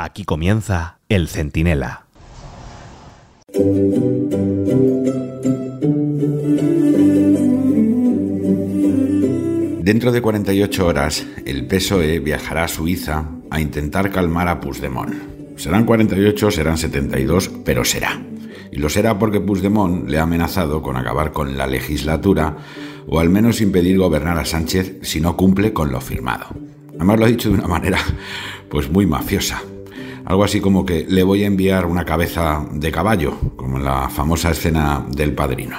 Aquí comienza El Centinela. Dentro de 48 horas, el PSOE viajará a Suiza a intentar calmar a Puigdemont. Serán 48, serán 72, pero será. Y lo será porque Puigdemont le ha amenazado con acabar con la legislatura o al menos impedir gobernar a Sánchez si no cumple con lo firmado. Además lo ha dicho de una manera pues muy mafiosa. Algo así como que le voy a enviar una cabeza de caballo, como en la famosa escena del padrino.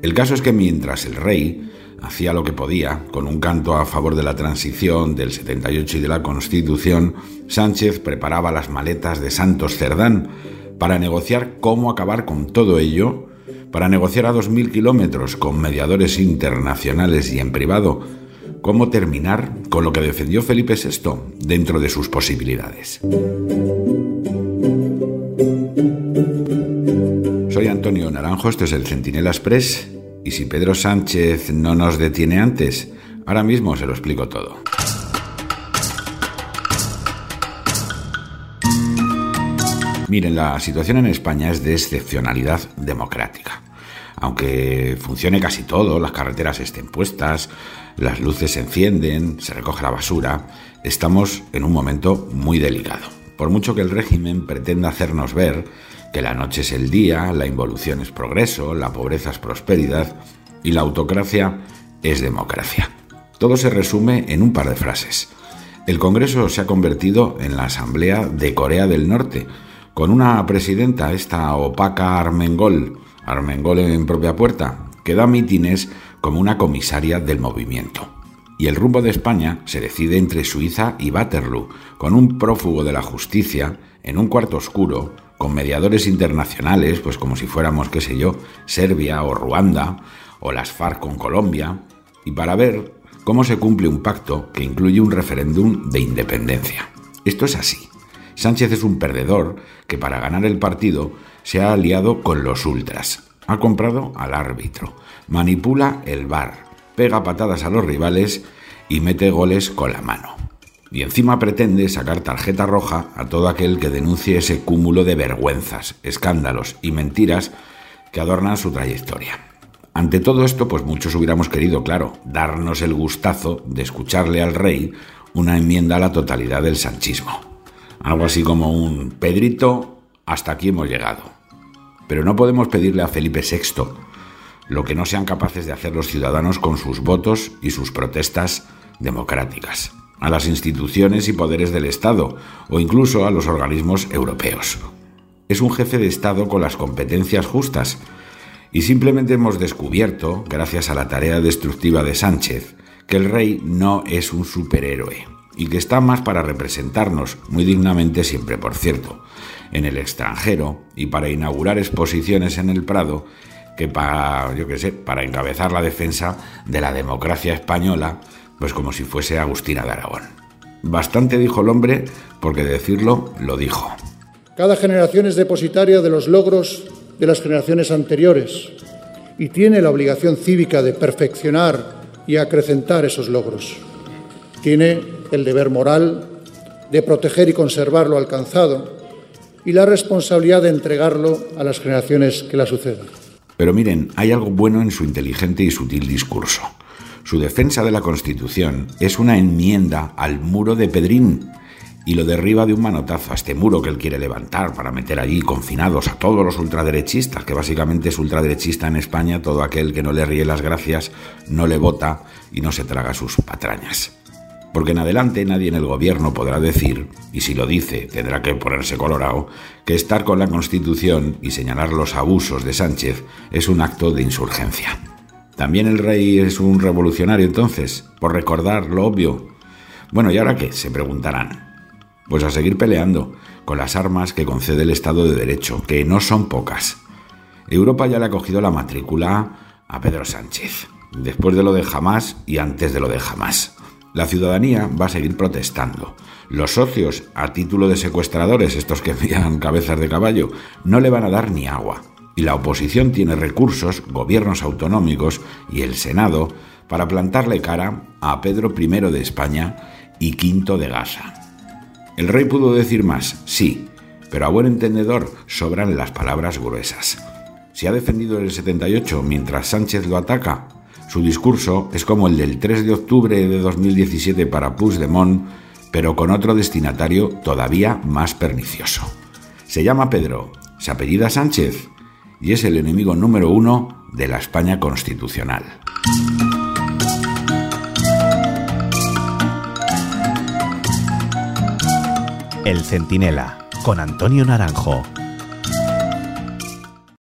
El caso es que mientras el rey hacía lo que podía, con un canto a favor de la transición, del 78 y de la Constitución, Sánchez preparaba las maletas de Santos Cerdán para negociar cómo acabar con todo ello, para negociar a 2.000 kilómetros con mediadores internacionales y en privado, cómo terminar con lo que defendió Felipe VI dentro de sus posibilidades. Soy Antonio Naranjo, esto es el Centinela Express, y si Pedro Sánchez no nos detiene antes, ahora mismo se lo explico todo. Miren, la situación en España es de excepcionalidad democrática. Aunque funcione casi todo, las carreteras estén puestas, las luces se encienden, se recoge la basura, estamos en un momento muy delicado. Por mucho que el régimen pretenda hacernos ver que la noche es el día, la involución es progreso, la pobreza es prosperidad y la autocracia es democracia. Todo se resume en un par de frases. El Congreso se ha convertido en la Asamblea de Corea del Norte, con una presidenta, esta opaca Armengol, Armengol en propia puerta, que da mítines como una comisaria del movimiento. Y el rumbo de España se decide entre Suiza y Waterloo, con un prófugo de la justicia en un cuarto oscuro, con mediadores internacionales, pues como si fuéramos, qué sé yo, Serbia o Ruanda, o las FARC con Colombia, y para ver cómo se cumple un pacto que incluye un referéndum de independencia. Esto es así. Sánchez es un perdedor que para ganar el partido se ha aliado con los ultras. Ha comprado al árbitro, manipula el bar, pega patadas a los rivales y mete goles con la mano. Y encima pretende sacar tarjeta roja a todo aquel que denuncie ese cúmulo de vergüenzas, escándalos y mentiras que adornan su trayectoria. Ante todo esto, pues muchos hubiéramos querido, claro, darnos el gustazo de escucharle al rey una enmienda a la totalidad del sanchismo. Algo así como un Pedrito, hasta aquí hemos llegado. Pero no podemos pedirle a Felipe VI lo que no sean capaces de hacer los ciudadanos con sus votos y sus protestas democráticas, a las instituciones y poderes del Estado o incluso a los organismos europeos. Es un jefe de Estado con las competencias justas y simplemente hemos descubierto, gracias a la tarea destructiva de Sánchez, que el rey no es un superhéroe y que está más para representarnos, muy dignamente siempre por cierto, en el extranjero y para inaugurar exposiciones en el Prado que para, yo qué sé, para encabezar la defensa de la democracia española, pues como si fuese Agustina de Aragón. Bastante dijo el hombre, porque decirlo lo dijo. Cada generación es depositaria de los logros de las generaciones anteriores y tiene la obligación cívica de perfeccionar y acrecentar esos logros. Tiene el deber moral de proteger y conservar lo alcanzado y la responsabilidad de entregarlo a las generaciones que la sucedan. Pero miren, hay algo bueno en su inteligente y sutil discurso. Su defensa de la Constitución es una enmienda al muro de Pedrín y lo derriba de un manotazo a este muro que él quiere levantar para meter allí confinados a todos los ultraderechistas, que básicamente es ultraderechista en España todo aquel que no le ríe las gracias, no le vota y no se traga sus patrañas porque en adelante nadie en el gobierno podrá decir, y si lo dice tendrá que ponerse colorado, que estar con la Constitución y señalar los abusos de Sánchez es un acto de insurgencia. ¿También el rey es un revolucionario entonces? Por recordar lo obvio. Bueno, ¿y ahora qué? Se preguntarán. Pues a seguir peleando con las armas que concede el Estado de Derecho, que no son pocas. Europa ya le ha cogido la matrícula a Pedro Sánchez, después de lo de jamás y antes de lo de jamás. La ciudadanía va a seguir protestando. Los socios, a título de secuestradores, estos que envían cabezas de caballo, no le van a dar ni agua. Y la oposición tiene recursos, gobiernos autonómicos y el Senado para plantarle cara a Pedro I de España y V de Gaza. ¿El rey pudo decir más? Sí, pero a buen entendedor sobran las palabras gruesas. Si ha defendido el 78 mientras Sánchez lo ataca, su discurso es como el del 3 de octubre de 2017 para Puigdemont, pero con otro destinatario todavía más pernicioso. Se llama Pedro, se apellida Sánchez y es el enemigo número uno de la España constitucional. El Centinela, con Antonio Naranjo.